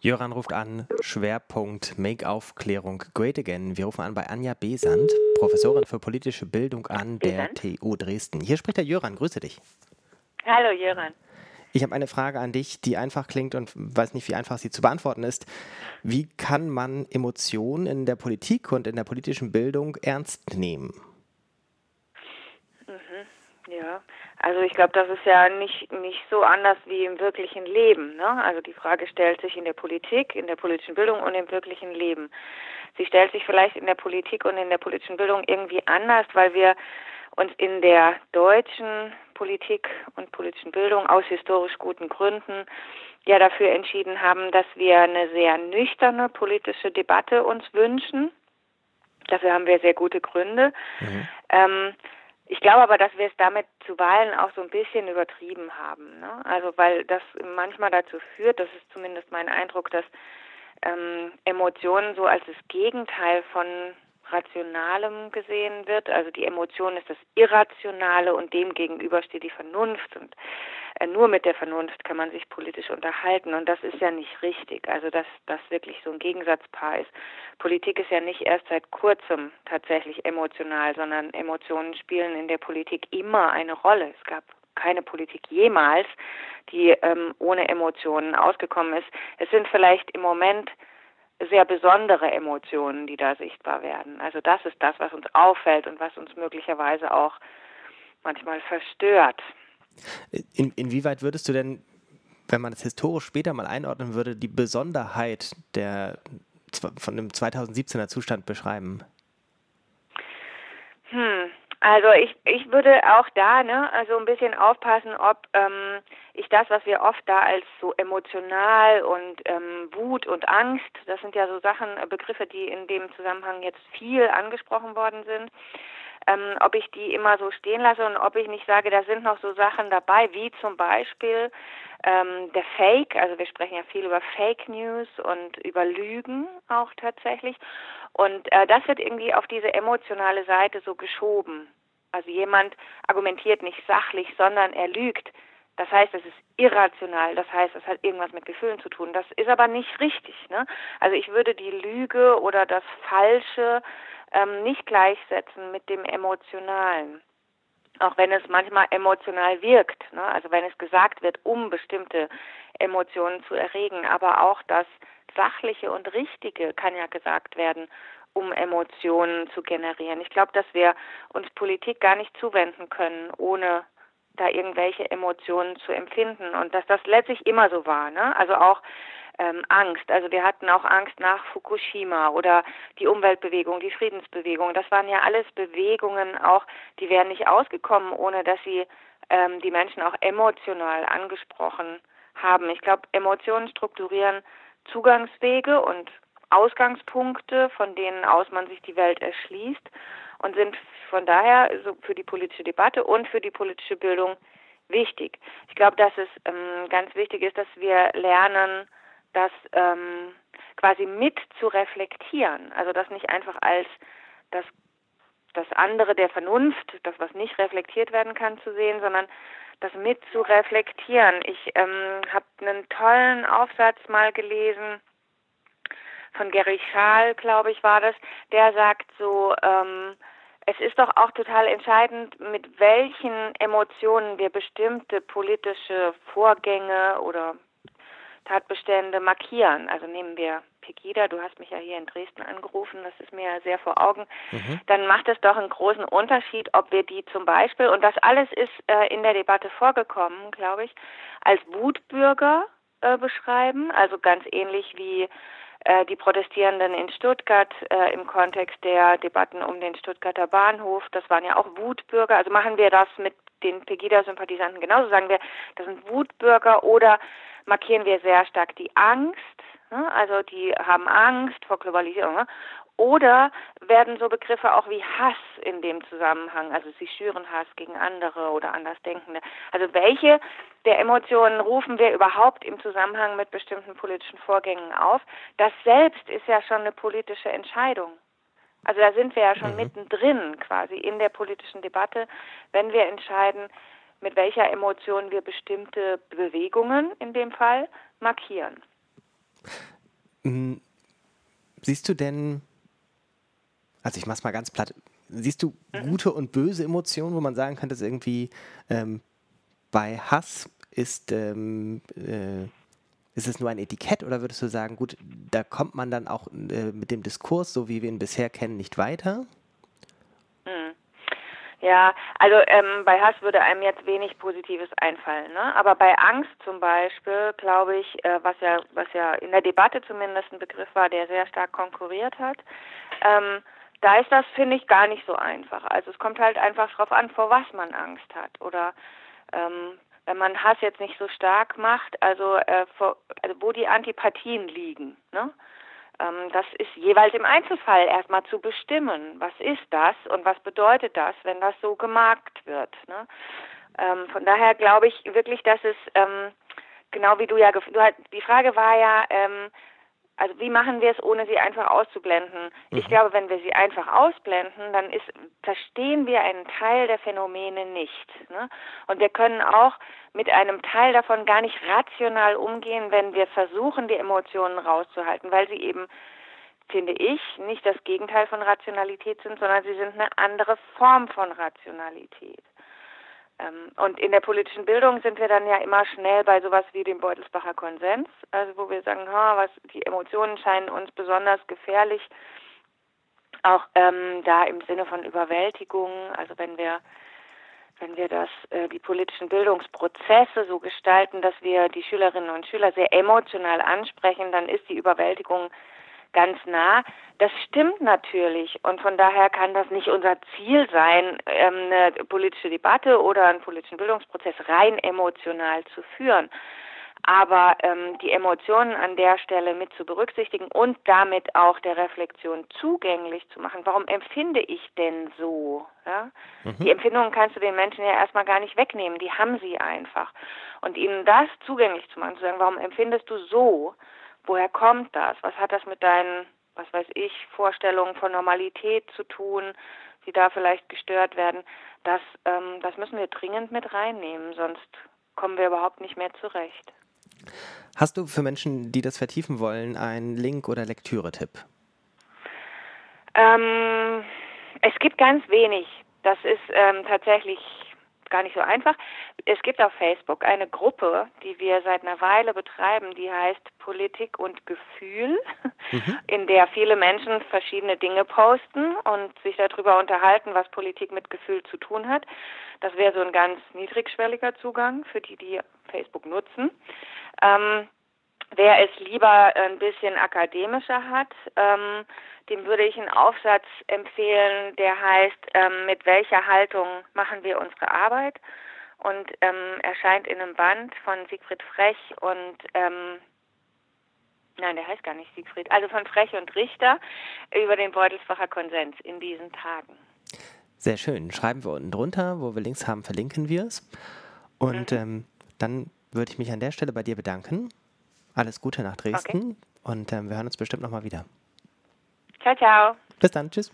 Jöran ruft an, Schwerpunkt Make-Aufklärung Great Again. Wir rufen an bei Anja Besand, Professorin für politische Bildung an der TU Dresden. Hier spricht der Jöran, grüße dich. Hallo Jöran. Ich habe eine Frage an dich, die einfach klingt und weiß nicht, wie einfach sie zu beantworten ist. Wie kann man Emotionen in der Politik und in der politischen Bildung ernst nehmen? Ja, also ich glaube, das ist ja nicht, nicht so anders wie im wirklichen Leben. Ne? Also die Frage stellt sich in der Politik, in der politischen Bildung und im wirklichen Leben. Sie stellt sich vielleicht in der Politik und in der politischen Bildung irgendwie anders, weil wir uns in der deutschen Politik und politischen Bildung aus historisch guten Gründen ja dafür entschieden haben, dass wir eine sehr nüchterne politische Debatte uns wünschen. Dafür haben wir sehr gute Gründe. Mhm. Ähm, ich glaube aber, dass wir es damit zuweilen auch so ein bisschen übertrieben haben. Ne? Also weil das manchmal dazu führt, das ist zumindest mein Eindruck, dass ähm, Emotionen so als das Gegenteil von Rationalem gesehen wird. Also die Emotion ist das Irrationale und dem gegenüber steht die Vernunft. Und äh, nur mit der Vernunft kann man sich politisch unterhalten. Und das ist ja nicht richtig. Also dass das wirklich so ein Gegensatzpaar ist. Politik ist ja nicht erst seit kurzem tatsächlich emotional, sondern Emotionen spielen in der Politik immer eine Rolle. Es gab keine Politik jemals, die ähm, ohne Emotionen ausgekommen ist. Es sind vielleicht im Moment sehr besondere Emotionen, die da sichtbar werden. Also das ist das, was uns auffällt und was uns möglicherweise auch manchmal verstört. In, inwieweit würdest du denn, wenn man es historisch später mal einordnen würde, die Besonderheit der, von dem 2017er Zustand beschreiben? Hm, also ich, ich würde auch da ne, also ein bisschen aufpassen, ob ähm, ich das, was wir oft da als so emotional und ähm, Wut und Angst, das sind ja so Sachen, äh, Begriffe, die in dem Zusammenhang jetzt viel angesprochen worden sind, ähm, ob ich die immer so stehen lasse und ob ich nicht sage, da sind noch so Sachen dabei, wie zum Beispiel ähm, der Fake, also wir sprechen ja viel über Fake News und über Lügen auch tatsächlich. Und äh, das wird irgendwie auf diese emotionale Seite so geschoben. Also jemand argumentiert nicht sachlich, sondern er lügt. Das heißt, es ist irrational. Das heißt, es hat irgendwas mit Gefühlen zu tun. Das ist aber nicht richtig. Ne? Also ich würde die Lüge oder das Falsche ähm, nicht gleichsetzen mit dem Emotionalen. Auch wenn es manchmal emotional wirkt. Ne? Also wenn es gesagt wird, um bestimmte Emotionen zu erregen. Aber auch das Sachliche und Richtige kann ja gesagt werden, um Emotionen zu generieren. Ich glaube, dass wir uns Politik gar nicht zuwenden können, ohne da irgendwelche Emotionen zu empfinden und dass das letztlich immer so war. Ne? Also auch ähm, Angst. Also wir hatten auch Angst nach Fukushima oder die Umweltbewegung, die Friedensbewegung. Das waren ja alles Bewegungen auch, die wären nicht ausgekommen, ohne dass sie ähm, die Menschen auch emotional angesprochen haben. Ich glaube, Emotionen strukturieren Zugangswege und Ausgangspunkte, von denen aus man sich die Welt erschließt und sind von daher so für die politische Debatte und für die politische Bildung wichtig. Ich glaube, dass es ähm, ganz wichtig ist, dass wir lernen, das ähm, quasi mit zu reflektieren. Also das nicht einfach als das, das andere der Vernunft, das, was nicht reflektiert werden kann, zu sehen, sondern das mit zu reflektieren. Ich ähm, habe einen tollen Aufsatz mal gelesen von Gary Schaal, glaube ich, war das, der sagt so, ähm, es ist doch auch total entscheidend, mit welchen Emotionen wir bestimmte politische Vorgänge oder Tatbestände markieren. Also nehmen wir Pegida, du hast mich ja hier in Dresden angerufen, das ist mir ja sehr vor Augen, mhm. dann macht es doch einen großen Unterschied, ob wir die zum Beispiel, und das alles ist äh, in der Debatte vorgekommen, glaube ich, als Wutbürger äh, beschreiben, also ganz ähnlich wie äh, die Protestierenden in Stuttgart äh, im Kontext der Debatten um den Stuttgarter Bahnhof. Das waren ja auch Wutbürger. Also machen wir das mit den Pegida-Sympathisanten genauso. Sagen wir, das sind Wutbürger oder markieren wir sehr stark die Angst. Ne? Also die haben Angst vor Globalisierung. Ne? Oder werden so Begriffe auch wie Hass in dem Zusammenhang, also sie schüren Hass gegen andere oder Andersdenkende. Also welche der Emotionen rufen wir überhaupt im Zusammenhang mit bestimmten politischen Vorgängen auf? Das selbst ist ja schon eine politische Entscheidung. Also da sind wir ja schon mhm. mittendrin quasi in der politischen Debatte, wenn wir entscheiden, mit welcher Emotion wir bestimmte Bewegungen in dem Fall markieren. Hm, siehst du denn, also ich mach's mal ganz platt, siehst du mhm. gute und böse Emotionen, wo man sagen könnte, dass irgendwie ähm, bei Hass ist, ähm, äh, ist es nur ein Etikett oder würdest du sagen, gut, da kommt man dann auch äh, mit dem Diskurs, so wie wir ihn bisher kennen, nicht weiter? Mhm. Ja, also ähm, bei Hass würde einem jetzt wenig Positives einfallen, ne? Aber bei Angst zum Beispiel, glaube ich, äh, was ja, was ja in der Debatte zumindest ein Begriff war, der sehr stark konkurriert hat, ähm, da ist das, finde ich, gar nicht so einfach. Also es kommt halt einfach darauf an, vor was man Angst hat. Oder ähm, wenn man Hass jetzt nicht so stark macht, also, äh, vor, also wo die Antipathien liegen. Ne? Ähm, das ist jeweils im Einzelfall erstmal zu bestimmen. Was ist das und was bedeutet das, wenn das so gemarkt wird? Ne? Ähm, von daher glaube ich wirklich, dass es ähm, genau wie du ja, du, die Frage war ja, ähm, also wie machen wir es, ohne sie einfach auszublenden? Mhm. Ich glaube, wenn wir sie einfach ausblenden, dann ist, verstehen wir einen Teil der Phänomene nicht. Ne? Und wir können auch mit einem Teil davon gar nicht rational umgehen, wenn wir versuchen, die Emotionen rauszuhalten, weil sie eben, finde ich, nicht das Gegenteil von Rationalität sind, sondern sie sind eine andere Form von Rationalität. Ähm, und in der politischen Bildung sind wir dann ja immer schnell bei sowas wie dem Beutelsbacher Konsens, also wo wir sagen, ha, was die Emotionen scheinen uns besonders gefährlich, auch ähm, da im Sinne von Überwältigung, also wenn wir wenn wir das äh, die politischen Bildungsprozesse so gestalten, dass wir die Schülerinnen und Schüler sehr emotional ansprechen, dann ist die Überwältigung ganz nah. Das stimmt natürlich und von daher kann das nicht unser Ziel sein, ähm, eine politische Debatte oder einen politischen Bildungsprozess rein emotional zu führen. Aber ähm, die Emotionen an der Stelle mit zu berücksichtigen und damit auch der Reflexion zugänglich zu machen. Warum empfinde ich denn so? Ja? Mhm. Die Empfindungen kannst du den Menschen ja erstmal gar nicht wegnehmen, die haben sie einfach. Und ihnen das zugänglich zu machen, zu sagen, warum empfindest du so? Woher kommt das? Was hat das mit deinen, was weiß ich, Vorstellungen von Normalität zu tun, die da vielleicht gestört werden? Das, ähm, das müssen wir dringend mit reinnehmen, sonst kommen wir überhaupt nicht mehr zurecht. Hast du für Menschen, die das vertiefen wollen, einen Link- oder Lektüre-Tipp? Ähm, es gibt ganz wenig. Das ist ähm, tatsächlich gar nicht so einfach. Es gibt auf Facebook eine Gruppe, die wir seit einer Weile betreiben, die heißt Politik und Gefühl, mhm. in der viele Menschen verschiedene Dinge posten und sich darüber unterhalten, was Politik mit Gefühl zu tun hat. Das wäre so ein ganz niedrigschwelliger Zugang für die, die Facebook nutzen. Ähm, wer es lieber ein bisschen akademischer hat, ähm, dem würde ich einen Aufsatz empfehlen, der heißt, ähm, mit welcher Haltung machen wir unsere Arbeit? Und ähm, erscheint in einem Band von Siegfried Frech und ähm, nein, der heißt gar nicht Siegfried, also von Frech und Richter über den Beutelsbacher Konsens in diesen Tagen. Sehr schön. Schreiben wir unten drunter, wo wir Links haben, verlinken wir es. Und mhm. ähm, dann würde ich mich an der Stelle bei dir bedanken. Alles Gute nach Dresden okay. und ähm, wir hören uns bestimmt nochmal wieder. Ciao, ciao. Bis dann. Tschüss.